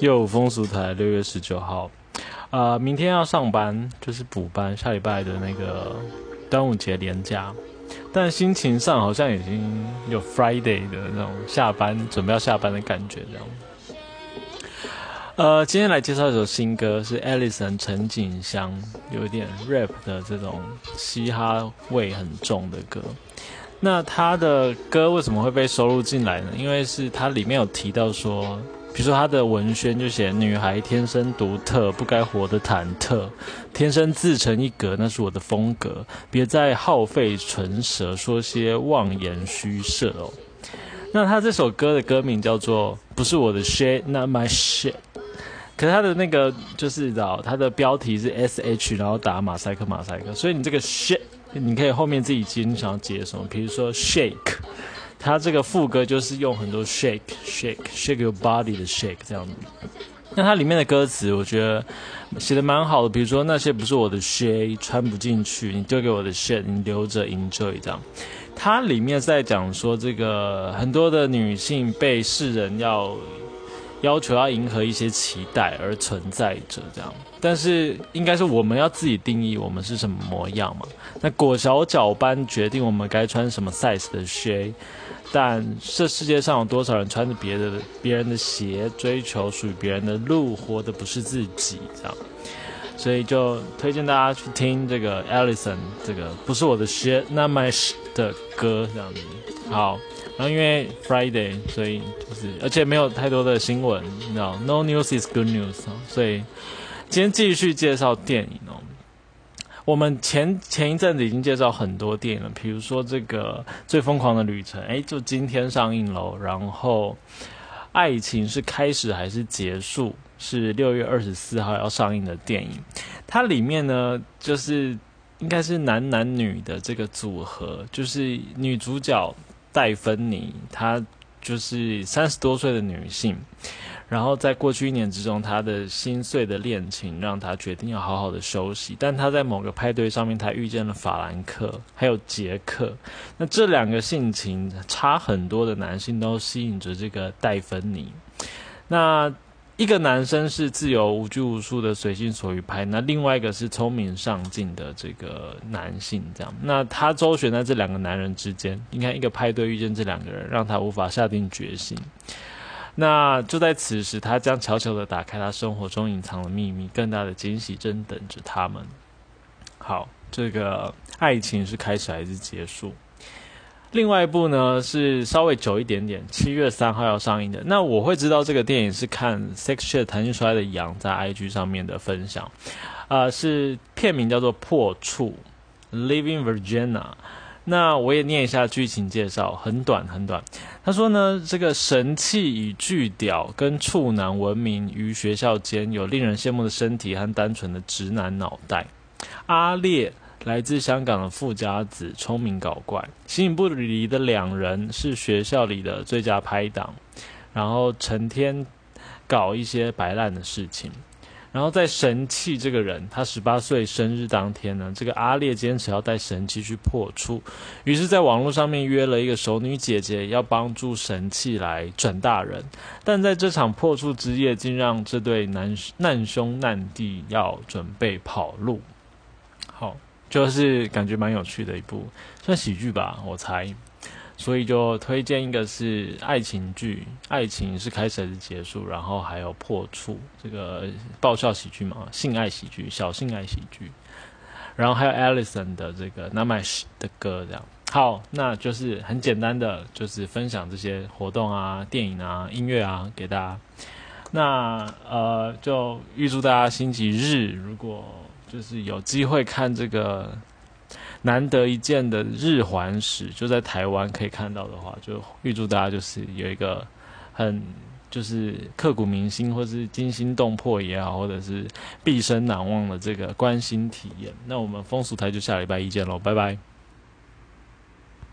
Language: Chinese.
又风俗台六月十九号，呃，明天要上班，就是补班，下礼拜的那个端午节连假，但心情上好像已经有 Friday 的那种下班准备要下班的感觉，这样。呃，今天来介绍一首新歌，是 Alison 陈景香，有一点 rap 的这种嘻哈味很重的歌。那他的歌为什么会被收录进来呢？因为是它里面有提到说，比如说他的文宣就写“女孩天生独特，不该活得忐忑，天生自成一格，那是我的风格，别再耗费唇舌说些妄言虚设哦。”那他这首歌的歌名叫做“不是我的 shit，not my shit”。可是他的那个就是道，他的标题是 S H，然后打马赛克马赛克，所以你这个 shit 你可以后面自己接，你想要接什么？比如说 shake，它这个副歌就是用很多 shake shake shake your body 的 shake 这样子。那它里面的歌词我觉得写的蛮好的，比如说那些不是我的 shake，穿不进去，你丢给我的 shit，你留着 enjoy 这样。它里面在讲说这个很多的女性被世人要。要求要迎合一些期待而存在着，这样，但是应该是我们要自己定义我们是什么模样嘛？那裹小脚般决定我们该穿什么 size 的靴，但这世界上有多少人穿着别的别人的鞋，追求属于别人的路，活的不是自己，这样，所以就推荐大家去听这个 Alison 这个不是我的靴，那么的歌这样子，好。然后因为 Friday，所以就是而且没有太多的新闻，你知道，No news is good news，所以今天继续介绍电影哦。我们前前一阵子已经介绍很多电影了，比如说这个《最疯狂的旅程》，哎，就今天上映喽。然后《爱情是开始还是结束》是六月二十四号要上映的电影，它里面呢就是应该是男男女的这个组合，就是女主角。戴芬妮，她就是三十多岁的女性，然后在过去一年之中，她的心碎的恋情让她决定要好好的休息。但她在某个派对上面，她遇见了法兰克，还有杰克。那这两个性情差很多的男性都吸引着这个戴芬妮。那。一个男生是自由无拘无束的随心所欲拍，那另外一个是聪明上进的这个男性，这样，那他周旋在这两个男人之间，你看一个派对遇见这两个人，让他无法下定决心。那就在此时，他将悄悄的打开他生活中隐藏的秘密，更大的惊喜正等着他们。好，这个爱情是开始还是结束？另外一部呢是稍微久一点点，七月三号要上映的。那我会知道这个电影是看 Sex Chat 弹性出来的羊在 IG 上面的分享，啊，是片名叫做《破处》（Living Virginia）。那我也念一下剧情介绍，很短很短。他说呢，这个神气与巨屌跟处男闻名于学校间，有令人羡慕的身体和单纯的直男脑袋。阿烈。来自香港的富家子，聪明搞怪，形影不离的两人是学校里的最佳拍档，然后成天搞一些白烂的事情。然后在神器这个人，他十八岁生日当天呢，这个阿烈坚持要带神器去破处，于是在网络上面约了一个熟女姐姐，要帮助神器来转大人。但在这场破处之夜，竟让这对难难兄难弟要准备跑路。好。就是感觉蛮有趣的一部，算喜剧吧，我猜，所以就推荐一个是爱情剧，爱情是开始还是结束，然后还有破处这个爆笑喜剧嘛，性爱喜剧，小性爱喜剧，然后还有 Alison 的这个 n a m a s h 的歌这样，好，那就是很简单的，就是分享这些活动啊、电影啊、音乐啊给大家，那呃，就预祝大家星期日如果。就是有机会看这个难得一见的日环食，就在台湾可以看到的话，就预祝大家就是有一个很就是刻骨铭心，或是惊心动魄也好，或者是毕生难忘的这个关心体验。那我们风俗台就下礼拜一见喽，拜拜。